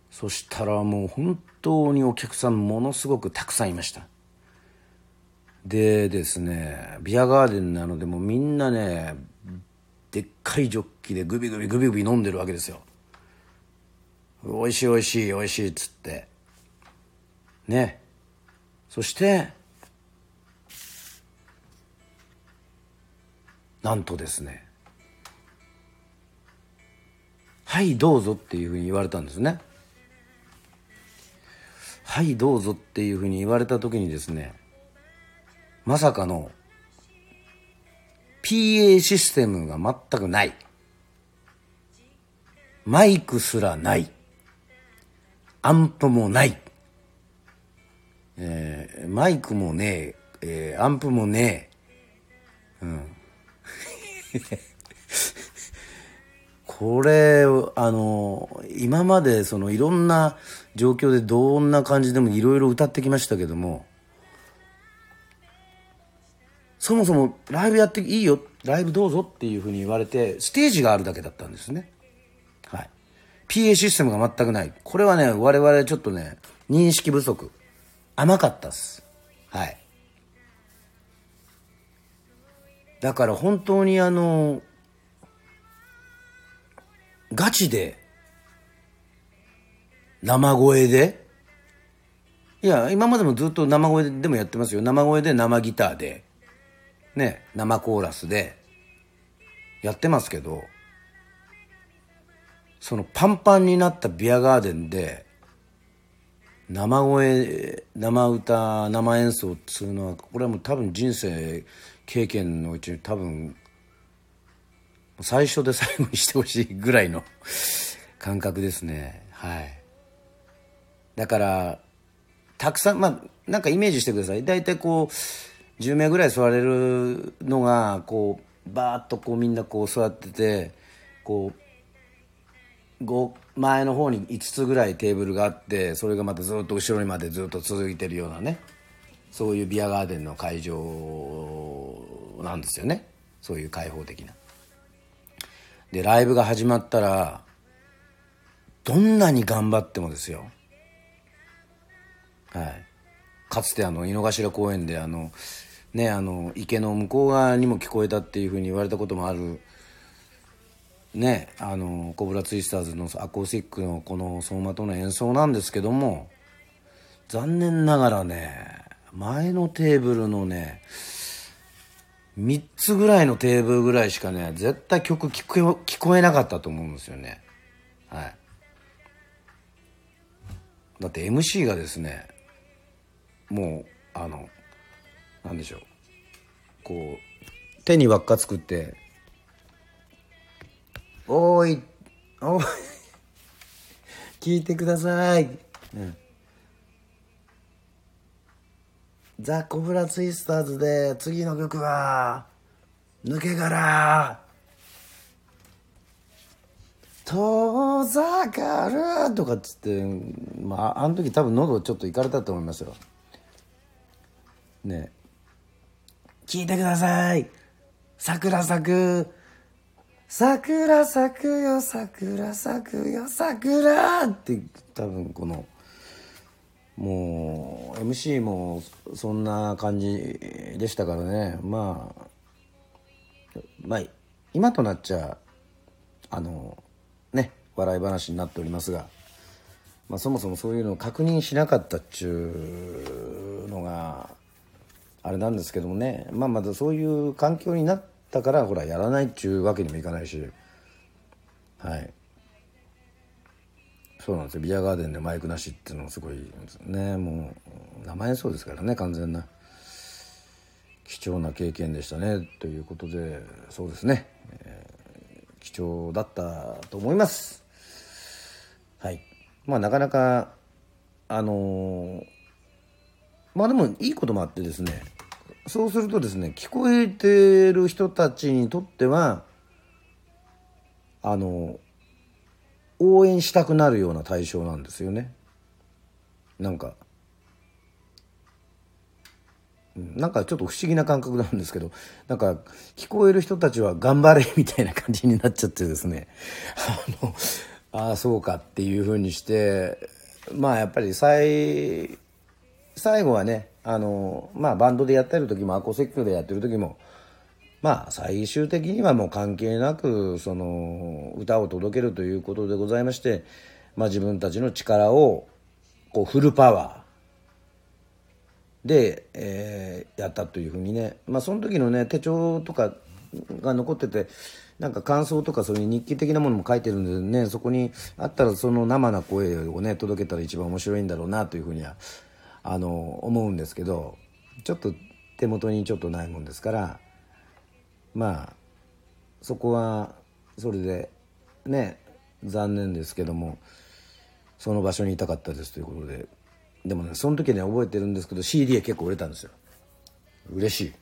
そしたらもう本当にお客さんものすごくたくさんいました。でですねビアガーデンなのでもうみんなねでっかいジョッキでグビグビグビグビ飲んでるわけですよ。おいしいおいしいおいしいっつって。ね。そしてなんとですねはいどうぞっていうふうに言われたんですね。はいどうぞっていうふうに言われた時にですねまさかの PA システムが全くない。マイクすらない。アンプもない。えー、マイクもねえ、えー、アンプもねえ、うん。[laughs] これ、あの、今までそのいろんな状況でどんな感じでもいろいろ歌ってきましたけども、そもそもライブやっていいよ、ライブどうぞっていうふうに言われて、ステージがあるだけだったんですね。はい。PA システムが全くない。これはね、我々ちょっとね、認識不足。甘かったっす。はい。だから本当にあの、ガチで、生声で、いや、今までもずっと生声でもやってますよ。生声で生ギターで、ね、生コーラスで、やってますけど、そのパンパンになったビアガーデンで、生声生歌生演奏っつうのはこれはもう多分人生経験のうちに多分最初で最後にしてほしいぐらいの感覚ですね。はい。だからたくさんまあなんかイメージしてください。大体こう10名ぐらい座れるのがこうバーッとこうみんなこう座っててこう前の方に5つぐらいテーブルがあってそれがまたずっと後ろにまでずっと続いてるようなね。そういうビアガーデンの会場なんですよね。そういう開放的な。でライブが始まったらどんなに頑張ってもですよ。はい。かつてあの井の頭公園であのねあの池の向こう側にも聞こえたっていうふうに言われたこともあるねあのコブラツイスターズのアコースティックのこの走馬灯の演奏なんですけども残念ながらね前のテーブルのね3つぐらいのテーブルぐらいしかね絶対曲聞こえ聞こえなかったと思うんですよねはいだって MC がですねもうあのなんでしょうこう手に輪っか作っておーい、おい、聞いてください。うん。ザ・コブラツイスターズで次の曲は、抜け殻。遠ざかるとかっつって、まあ、あの時多分喉ちょっといかれたと思いますよ。ね聞いてください桜咲く桜咲くよ桜咲くよ桜って多分このもう MC もそんな感じでしたからね。まあまあ今となっちゃあのね笑い話になっておりますが、まあ、そもそもそういうのを確認しなかったっちゅうのがあれなんですけどもね。まあまだそういう環境になったからほらやらないっちゅうわけにもいかないし。はい。そうなんですよ。ビアガーデンでマイクなしっていうのもすごいね。もう生演奏ですからね完全な。貴重な経験でしたね。ということでそうですね、えー、貴重だったと思います。はい。まあなかなかあのー、まあでもいいこともあってですね。そうするとですね聞こえてる人たちにとってはあの応援したくなるような対象なんですよね。なんか。なんかちょっと不思議な感覚なんですけど。なんか聞こえる人たちは頑張れみたいな感じになっちゃってですね。[laughs] あのああそうかっていうふうにしてまあやっぱり最最後はねあのまあバンドでやってる時もアコースティックでやってる時もまあ最終的にはもう関係なくその歌を届けるということでございまして、まあ、自分たちの力をこうフルパワーで、えー、やったというふうにね、まあ、その時のね手帳とかが残っててなんか感想とかそういう日記的なものも書いてるんでねそこにあったらその生な声をね届けたら一番面白いんだろうなというふうにはあの思うんですけどちょっと手元にちょっとないもんですからまあそこはそれでね残念ですけどもその場所にいたかったですということで。でもねその時ね覚えてるんですけど CD は結構売れたんですよ。嬉しい。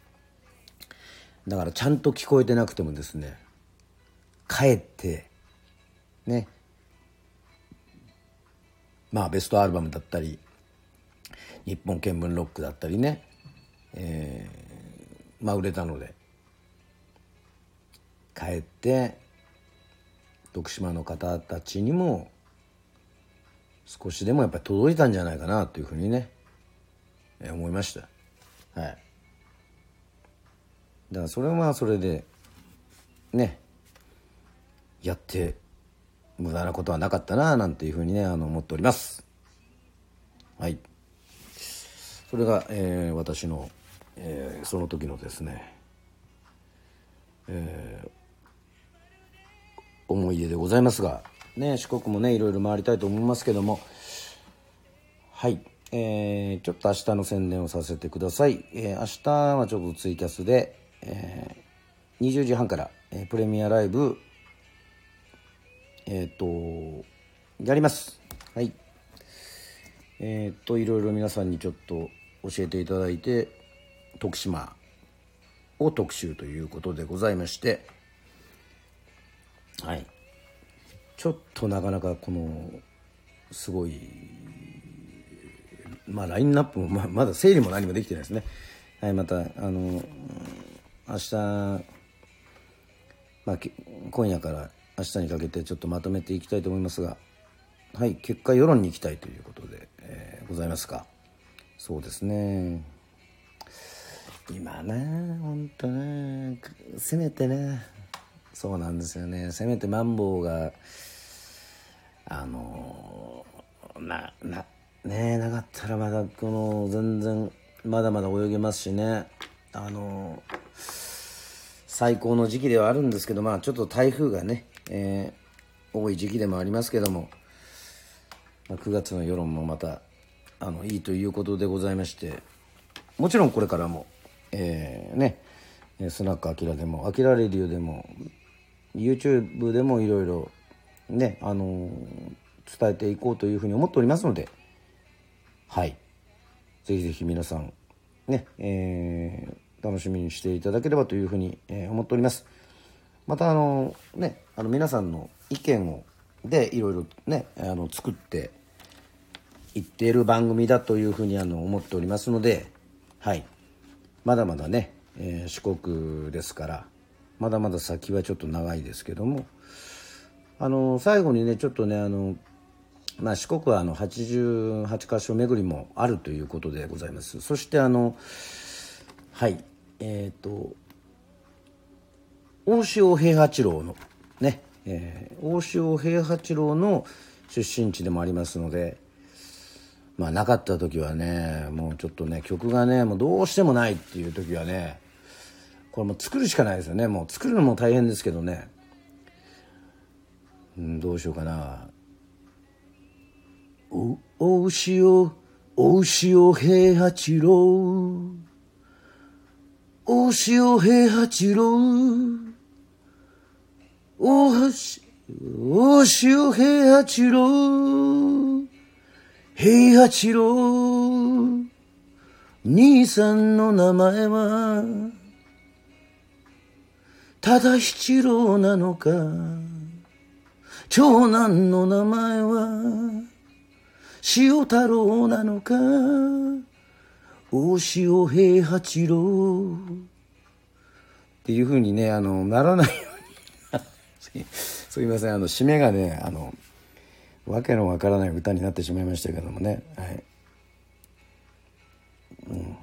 だからちゃんと聞こえてなくてもですね帰ってねまあベストアルバムだったり日本見聞ロックだったりね、えー、まあ売れたので。帰って徳島の方たちにも少しでもやっぱり届いたんじゃないかなというふうにね、思いました。はい。だからそれはまあそれでねやって無駄なことはなかったななんていうふうにねあの思っております。はい。それが、えー、私の、えー、その時のですねえー思い出でございますが、ね、四国もねいろいろ回りたいと思いますけども。はい、えー、ちょっと明日の宣伝をさせてください、えー、明日はちょっとツイキャスで、えー、20時半から、えー、プレミアライブえっ、ー、とやります。はい。えっ、ー、といろいろ皆さんにちょっと教えていただいて徳島を特集ということでございましてはい。ちょっとなかなかこのすごいまあラインナップもままだ整理も何もできてないですね。はいまたあの明日まあ今夜から明日にかけてちょっとまとめていきたいと思いますがはい結果世論に行きたいということで、えー、ございますか。そうですね。今ね本当ねせめてねそうなんですよね。せめてマンボウがあのななねなかったらまだこの全然まだまだ泳げますしね。あの最高の時期ではあるんですけどまあちょっと台風がね、えー、多い時期でもありますけども、まあ、9月の世論もまたあのいいということでございましてもちろんこれからも、えー、ねスナックアキラでもアキラレディオでも YouTube でもいろいろね、あのー、伝えていこうというふうに思っておりますので、はい。ぜひぜひ皆さん、ね、えー、楽しみにしていただければというふうに、えー、思っております。また、あのー、ね、あの皆さんの意見を、で、いろいろね、あの、作っていっている番組だというふうにあの思っておりますので、はい。まだまだね、えー、四国ですからまだまだ先はちょっと長いですけども。あの最後にねちょっとねあの、まあ、四国はあの88箇所巡りもあるということでございます。そしてあのはいえっ、ー、と大塩平八郎のね、えー、大塩平八郎の出身地でもありますのでまあなかった時はねもうちょっとね曲がねもうどうしてもないっていう時はねこれも作るしかないですよね。もう作るのも大変ですけどね。うんどうしようかな。おお塩お塩平八郎。お塩平八郎。おはしお塩平八郎。平八郎。兄さんの名前はただ七郎なのか？長男の名前は塩太郎なのか？大塩平八郎。っていうふうにねあのならないように。[laughs] すいません。あの締めがねあのわけのわからない歌になってしまいましたけどもね。はい。うん。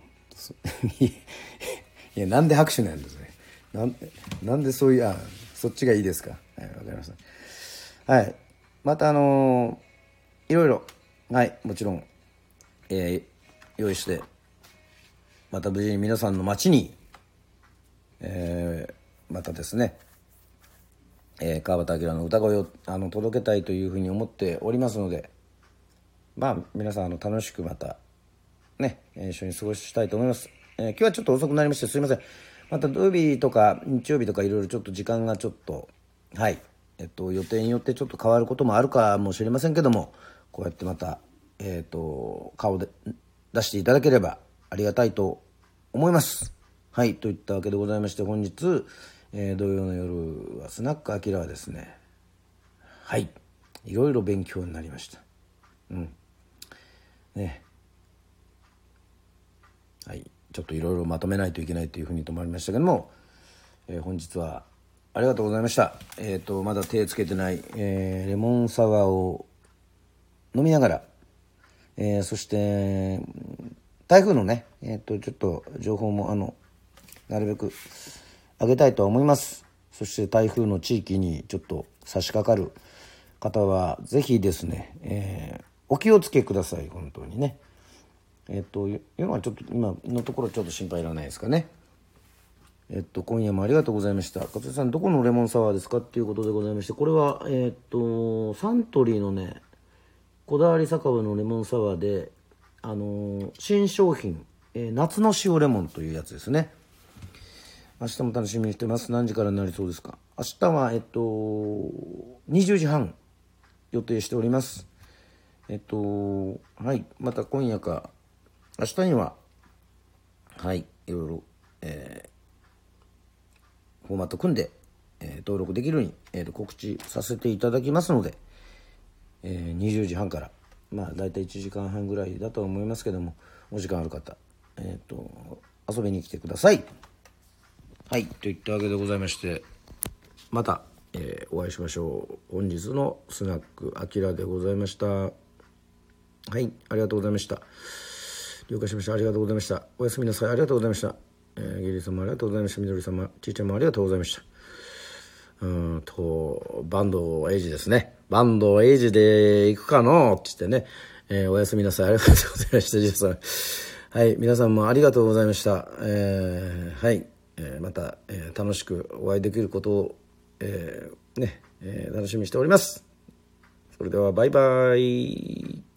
[laughs] いやなんで拍手なんですねなんなんでそういうあそっちがいいですか？はいわかりました。はいまたあのー、いろいろはいもちろんえー、用意してまた無事に皆さんの街にえー、またですねえー、川端明の歌声をあの届けたいというふうに思っておりますのでまあ皆さんあの楽しくまたね一緒に過ごしたいと思います、えー、今日はちょっと遅くなりましてすいません。また土曜日とか日曜日とかいろいろちょっと時間がちょっとはい。えっと予定によってちょっと変わることもあるかもしれませんけどもこうやってまたえっ、と顔で出していただければありがたいと思います。はい。といったわけでございまして本日えー、土曜の夜はスナックアキラはですねはい。いろいろ勉強になりました。うん。ね。はい。ちょっといろいろまとめないといけないというふうに止まりましたけども、えー、本日はありがとうございました。えっ、ー、とまだ手つけてない、えー、レモンサワーを飲みながら、えー、そして台風のねえっ、とちょっと情報もあのなるべくあげたいと思います。そして台風の地域にちょっと差し掛かる方は是非ですね、えー、お気をつけください。本当にね。えっというのはちょっと今のところちょっと心配いらないですかね。えっと今夜もありがとうございました。勝さんどこのレモンサワーですかっていうことでございましてこれはえっとサントリーのねこだわり酒場のレモンサワーであの、新商品、えー、夏の塩レモンというやつですね。明日も楽しみにしてます。何時からになりそうですか。明日は、えっと、20時半予定しております。えっと、はい、また今夜か、明日には、はい、いろいろ、えー、フォーマット組んで、えー、登録できるように、えー、告知させていただきますので、えー、20時半から、まあ、大体1時間半ぐらいだと思いますけども、お時間ある方、えっ、と、遊びに来てください。はいといったわけでございましてまた、えー、お会いしましょう。本日のスナックあきらでございました。はいありがとうございました。了解しました。ありがとうございました。おやすみなさい。ありがとうございました、えー、ゲリ様ありがとうございました。みどり様ちいちゃんもありがとうございました。うんとバンドエイジですね。バンドエイジで行くかのって言ってね、えー、おやすみなさい。ありがとうございました。ジさん。はい皆さんもありがとうございました。えー、はい。えー、また、えー、楽しくお会いできることを、えー、ね、え楽しみにしております。それではバイバイ。